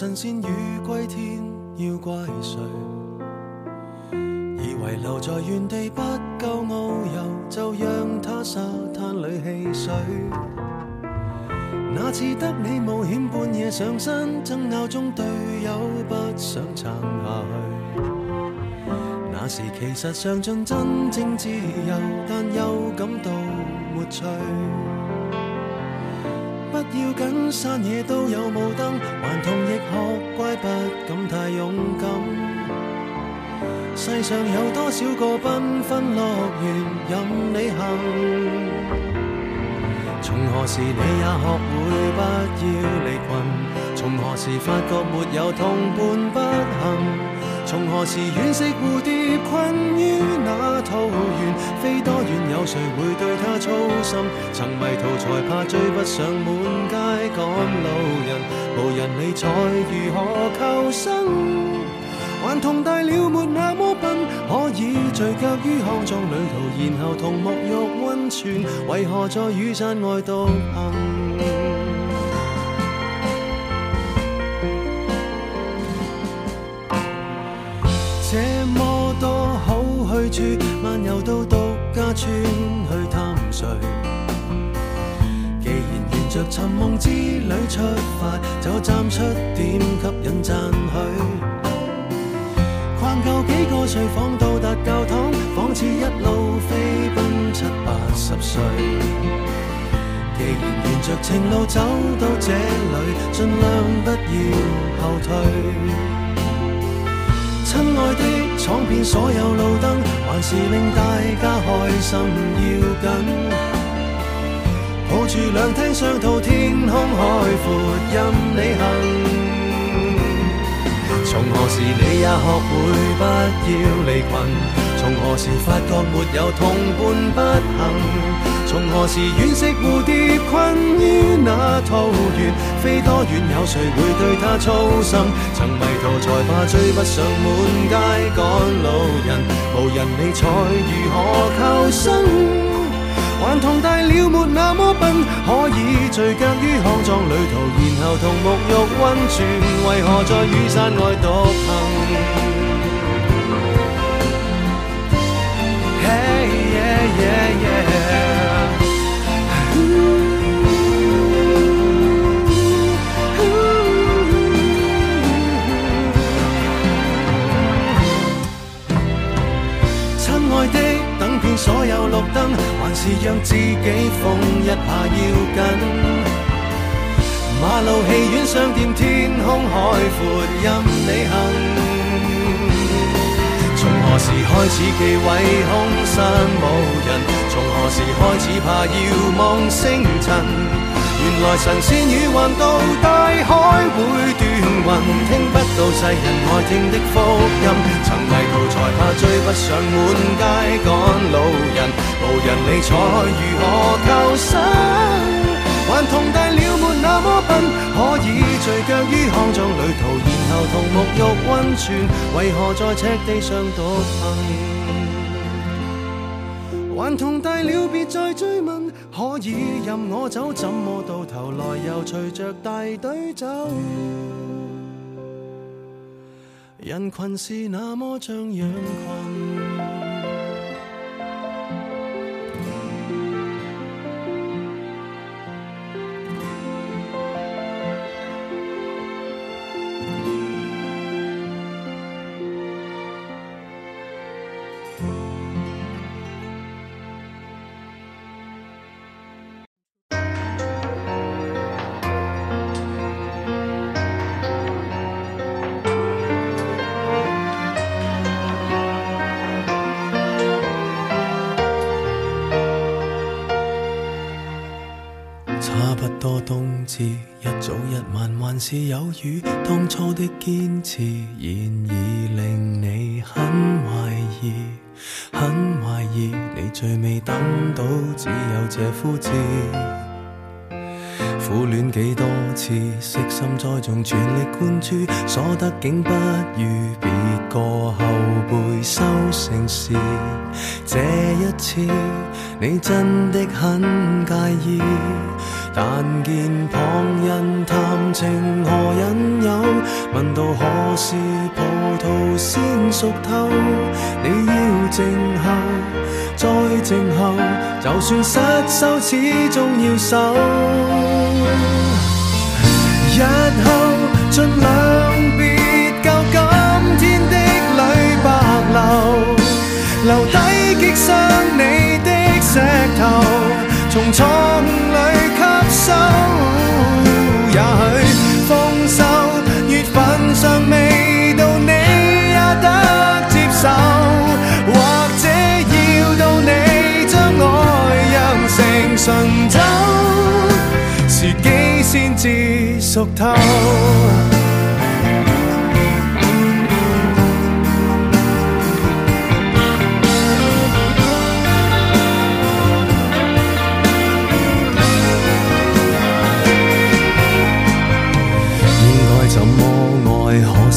神仙雨归天，要怪谁？以为留在原地不够遨游，就让它沙滩里戏水。那次得你冒险半夜上山，争拗中队友不想撑下去。那时其实尝尽真正自由，但又感到没趣。不要紧，山野都有雾灯。世上有多少个缤纷乐园任你行？从何时你也学会不要离群？从何时发觉没有同伴不幸？从何时惋惜蝴蝶困于那桃源？飞多远有谁会对它操心？曾迷途才怕追不上满街赶路人，无人理睬如何求生？还同大了没那么？谁脚于康庄旅途，然后同沐浴温泉，为何在雨伞外独行？这么多好去处，漫游到独家村去探谁？既然沿着寻梦之旅出发，就站出点吸引赞许。逛够几个睡房，到达。似一路飞奔七八十岁，既然沿着情路走到这里，尽量不要后退。亲爱的，闯遍所有路灯，还是令大家开心要紧。抱住两厅双套，天空海阔，任你行。从何时你也学会不要离群？从何时发觉没有同伴不行？从何时惋惜蝴蝶困于那桃源？飞多远有谁会对他操心？曾迷途才怕追不上满街赶路人，无人理睬如何求生？孩童大了没那么笨，可以聚脚于康庄旅途，然后同沐浴温泉，为何在雨伞外独行？所有绿灯，还是让自己疯一下要紧。马路、戏院、商店、天空、海阔，任你行。何时开始忌讳空山无人？从何时开始怕遥望星辰？原来神仙与横渡大海，会断云，听不到世人爱听的福音。曾迷途才怕追不上满街赶路人，无人理睬如何求生？还同大了。么笨？可以聚脚于康庄旅途，然后同沐浴温泉，为何在赤地上独行？还同大了，别再追问。可以任我走，怎么到头来又随着大队走？人群是那么像羊群。是有雨，当初的坚持，然已令你很怀疑，很怀疑你最未等到只有这枯枝。苦恋几多次，悉心栽种，全力灌注，所得竟不如别个后辈。城市。这一次，你真的很介意。但见旁人谈情何引诱，问到何时葡萄先熟透，你要静候，再静候，就算失手，始终要守。日后尽量。留低击伤你的石头，从错误里吸收。也许丰收月份尚未到，你也得接受。或者要到你将爱酿成醇酒，时机先至熟透。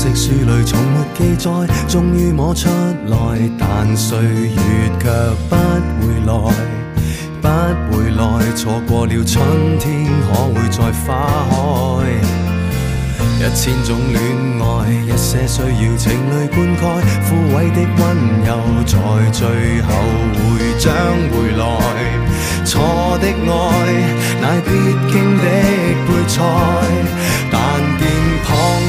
史书里从没记载，终于摸出来，但岁月却不回来，不回来。错过了春天，可会再花开？一千种恋爱，一些需要情泪灌溉，枯萎的温柔，在最后会长回来。错的爱，乃必经的配菜。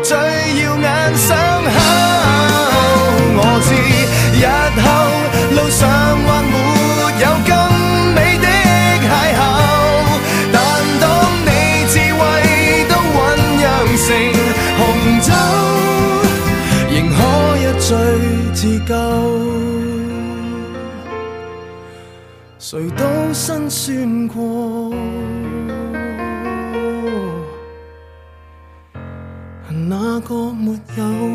最耀眼伤口，我知。日后路上或没有更美的邂逅，但当你智慧都酝酿成红酒，仍可一醉自救。谁都辛酸过。個沒有